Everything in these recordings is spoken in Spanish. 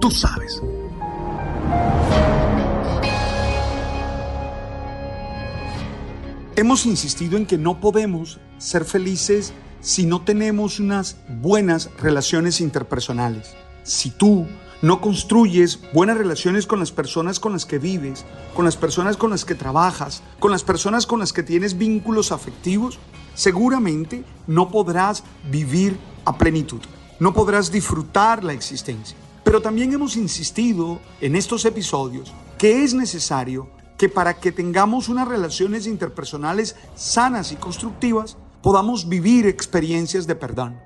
Tú sabes. Hemos insistido en que no podemos ser felices si no tenemos unas buenas relaciones interpersonales. Si tú no construyes buenas relaciones con las personas con las que vives, con las personas con las que trabajas, con las personas con las que tienes vínculos afectivos, seguramente no podrás vivir a plenitud, no podrás disfrutar la existencia. Pero también hemos insistido en estos episodios que es necesario que para que tengamos unas relaciones interpersonales sanas y constructivas, podamos vivir experiencias de perdón,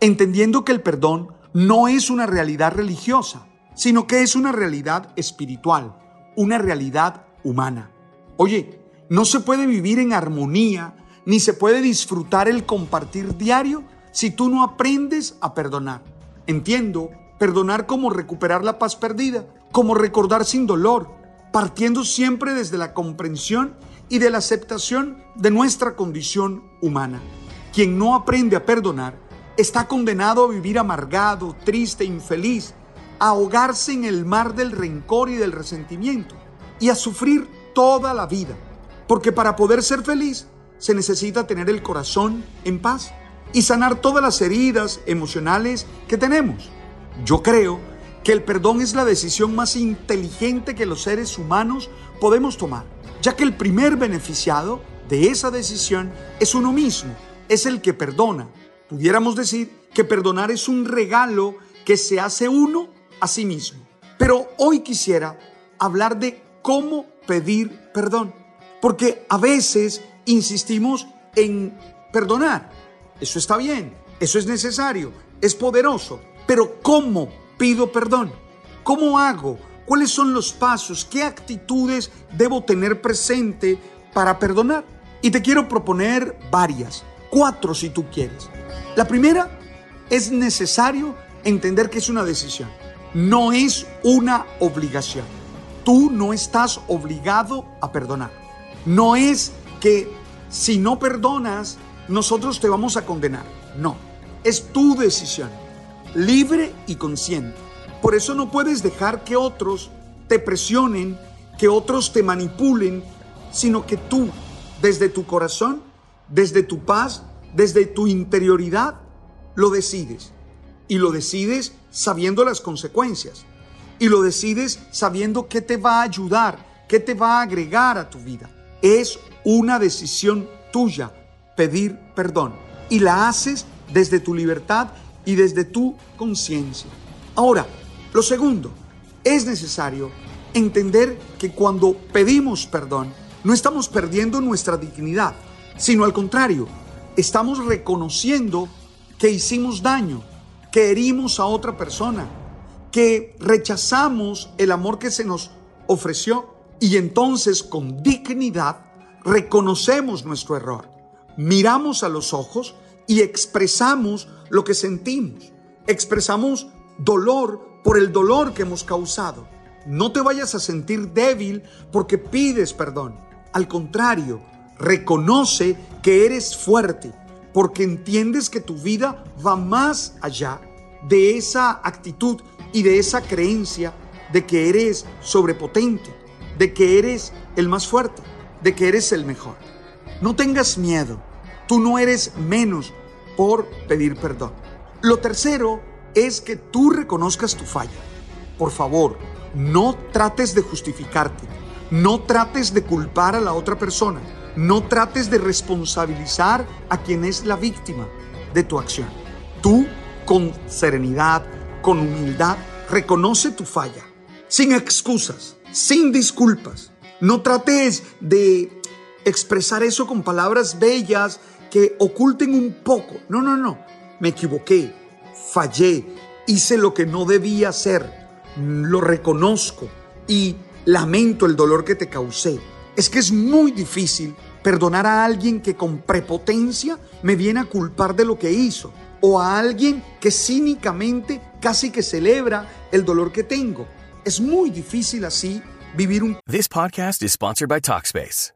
entendiendo que el perdón no es una realidad religiosa, sino que es una realidad espiritual, una realidad humana. Oye, no se puede vivir en armonía, ni se puede disfrutar el compartir diario si tú no aprendes a perdonar. Entiendo, perdonar como recuperar la paz perdida, como recordar sin dolor, partiendo siempre desde la comprensión y de la aceptación de nuestra condición humana. Quien no aprende a perdonar está condenado a vivir amargado, triste, infeliz, a ahogarse en el mar del rencor y del resentimiento y a sufrir toda la vida. Porque para poder ser feliz se necesita tener el corazón en paz y sanar todas las heridas emocionales que tenemos. Yo creo que el perdón es la decisión más inteligente que los seres humanos podemos tomar, ya que el primer beneficiado de esa decisión es uno mismo, es el que perdona. Pudiéramos decir que perdonar es un regalo que se hace uno a sí mismo. Pero hoy quisiera hablar de cómo pedir perdón, porque a veces insistimos en perdonar. Eso está bien, eso es necesario, es poderoso, pero ¿cómo pido perdón? ¿Cómo hago? ¿Cuáles son los pasos? ¿Qué actitudes debo tener presente para perdonar? Y te quiero proponer varias, cuatro si tú quieres. La primera, es necesario entender que es una decisión, no es una obligación. Tú no estás obligado a perdonar. No es que si no perdonas, nosotros te vamos a condenar. No, es tu decisión libre y consciente. Por eso no puedes dejar que otros te presionen, que otros te manipulen, sino que tú, desde tu corazón, desde tu paz, desde tu interioridad, lo decides. Y lo decides sabiendo las consecuencias. Y lo decides sabiendo qué te va a ayudar, qué te va a agregar a tu vida. Es una decisión tuya pedir perdón. Y la haces desde tu libertad y desde tu conciencia. Ahora, lo segundo, es necesario entender que cuando pedimos perdón, no estamos perdiendo nuestra dignidad, sino al contrario, estamos reconociendo que hicimos daño, que herimos a otra persona, que rechazamos el amor que se nos ofreció y entonces con dignidad reconocemos nuestro error, miramos a los ojos y expresamos lo que sentimos. Expresamos dolor por el dolor que hemos causado. No te vayas a sentir débil porque pides perdón. Al contrario, reconoce que eres fuerte porque entiendes que tu vida va más allá de esa actitud y de esa creencia de que eres sobrepotente, de que eres el más fuerte, de que eres el mejor. No tengas miedo, tú no eres menos por pedir perdón. Lo tercero es que tú reconozcas tu falla. Por favor, no trates de justificarte, no trates de culpar a la otra persona, no trates de responsabilizar a quien es la víctima de tu acción. Tú, con serenidad, con humildad, reconoce tu falla, sin excusas, sin disculpas. No trates de expresar eso con palabras bellas que oculten un poco. No, no, no. Me equivoqué, fallé, hice lo que no debía hacer, lo reconozco y lamento el dolor que te causé. Es que es muy difícil perdonar a alguien que con prepotencia me viene a culpar de lo que hizo o a alguien que cínicamente casi que celebra el dolor que tengo. Es muy difícil así vivir un This podcast is sponsored by Talkspace.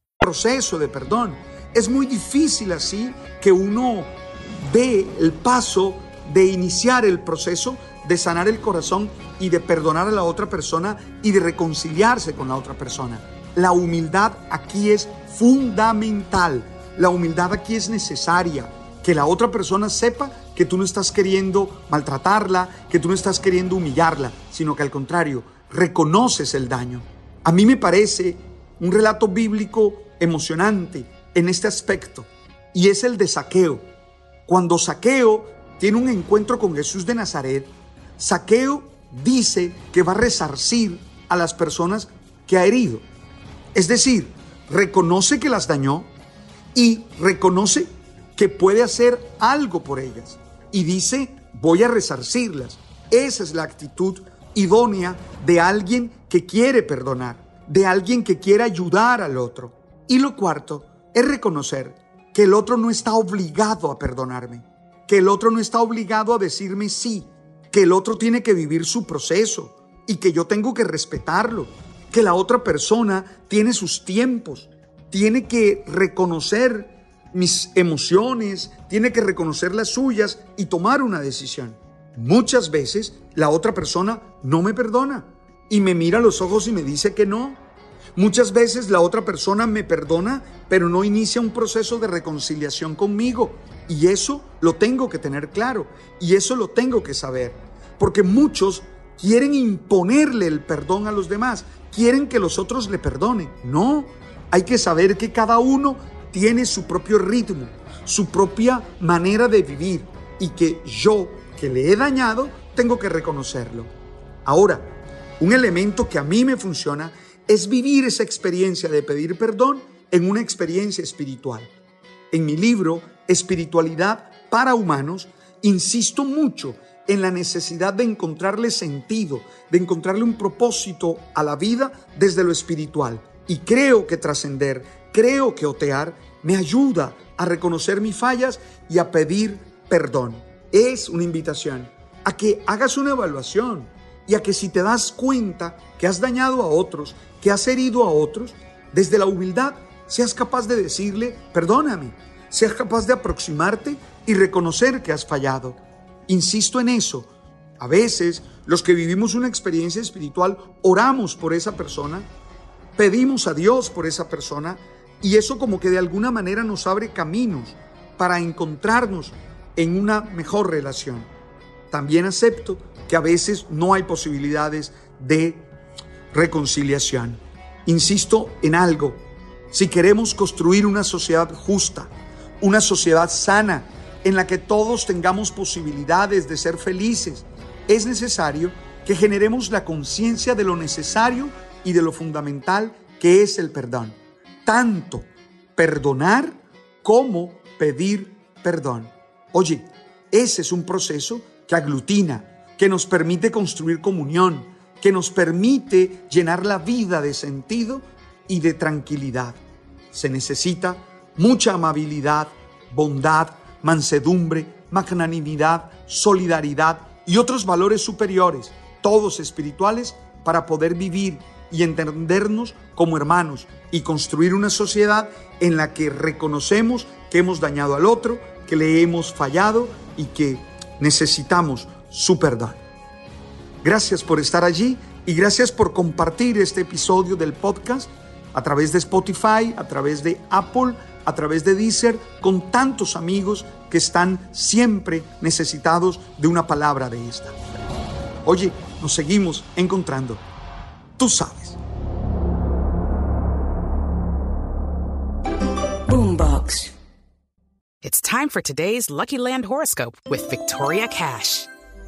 proceso de perdón. Es muy difícil así que uno dé el paso de iniciar el proceso de sanar el corazón y de perdonar a la otra persona y de reconciliarse con la otra persona. La humildad aquí es fundamental. La humildad aquí es necesaria. Que la otra persona sepa que tú no estás queriendo maltratarla, que tú no estás queriendo humillarla, sino que al contrario, reconoces el daño. A mí me parece un relato bíblico emocionante en este aspecto y es el de Saqueo. Cuando Saqueo tiene un encuentro con Jesús de Nazaret, Saqueo dice que va a resarcir a las personas que ha herido. Es decir, reconoce que las dañó y reconoce que puede hacer algo por ellas. Y dice, voy a resarcirlas. Esa es la actitud idónea de alguien que quiere perdonar, de alguien que quiere ayudar al otro. Y lo cuarto es reconocer que el otro no está obligado a perdonarme, que el otro no está obligado a decirme sí, que el otro tiene que vivir su proceso y que yo tengo que respetarlo, que la otra persona tiene sus tiempos, tiene que reconocer mis emociones, tiene que reconocer las suyas y tomar una decisión. Muchas veces la otra persona no me perdona y me mira los ojos y me dice que no. Muchas veces la otra persona me perdona, pero no inicia un proceso de reconciliación conmigo. Y eso lo tengo que tener claro y eso lo tengo que saber. Porque muchos quieren imponerle el perdón a los demás, quieren que los otros le perdonen. No, hay que saber que cada uno tiene su propio ritmo, su propia manera de vivir y que yo, que le he dañado, tengo que reconocerlo. Ahora, un elemento que a mí me funciona es vivir esa experiencia de pedir perdón en una experiencia espiritual. En mi libro, Espiritualidad para Humanos, insisto mucho en la necesidad de encontrarle sentido, de encontrarle un propósito a la vida desde lo espiritual. Y creo que trascender, creo que otear, me ayuda a reconocer mis fallas y a pedir perdón. Es una invitación a que hagas una evaluación y a que si te das cuenta que has dañado a otros, que has herido a otros, desde la humildad seas capaz de decirle, perdóname, seas capaz de aproximarte y reconocer que has fallado. Insisto en eso. A veces los que vivimos una experiencia espiritual oramos por esa persona, pedimos a Dios por esa persona y eso como que de alguna manera nos abre caminos para encontrarnos en una mejor relación. También acepto que a veces no hay posibilidades de reconciliación. Insisto en algo, si queremos construir una sociedad justa, una sociedad sana, en la que todos tengamos posibilidades de ser felices, es necesario que generemos la conciencia de lo necesario y de lo fundamental que es el perdón. Tanto perdonar como pedir perdón. Oye, ese es un proceso que aglutina, que nos permite construir comunión, que nos permite llenar la vida de sentido y de tranquilidad. Se necesita mucha amabilidad, bondad, mansedumbre, magnanimidad, solidaridad y otros valores superiores, todos espirituales, para poder vivir y entendernos como hermanos y construir una sociedad en la que reconocemos que hemos dañado al otro, que le hemos fallado y que necesitamos su perdón. Gracias por estar allí y gracias por compartir este episodio del podcast a través de Spotify, a través de Apple, a través de Deezer, con tantos amigos que están siempre necesitados de una palabra de esta. Oye, nos seguimos encontrando. Tú sabes. Boombox. It's time for today's Lucky Land horoscope with Victoria Cash.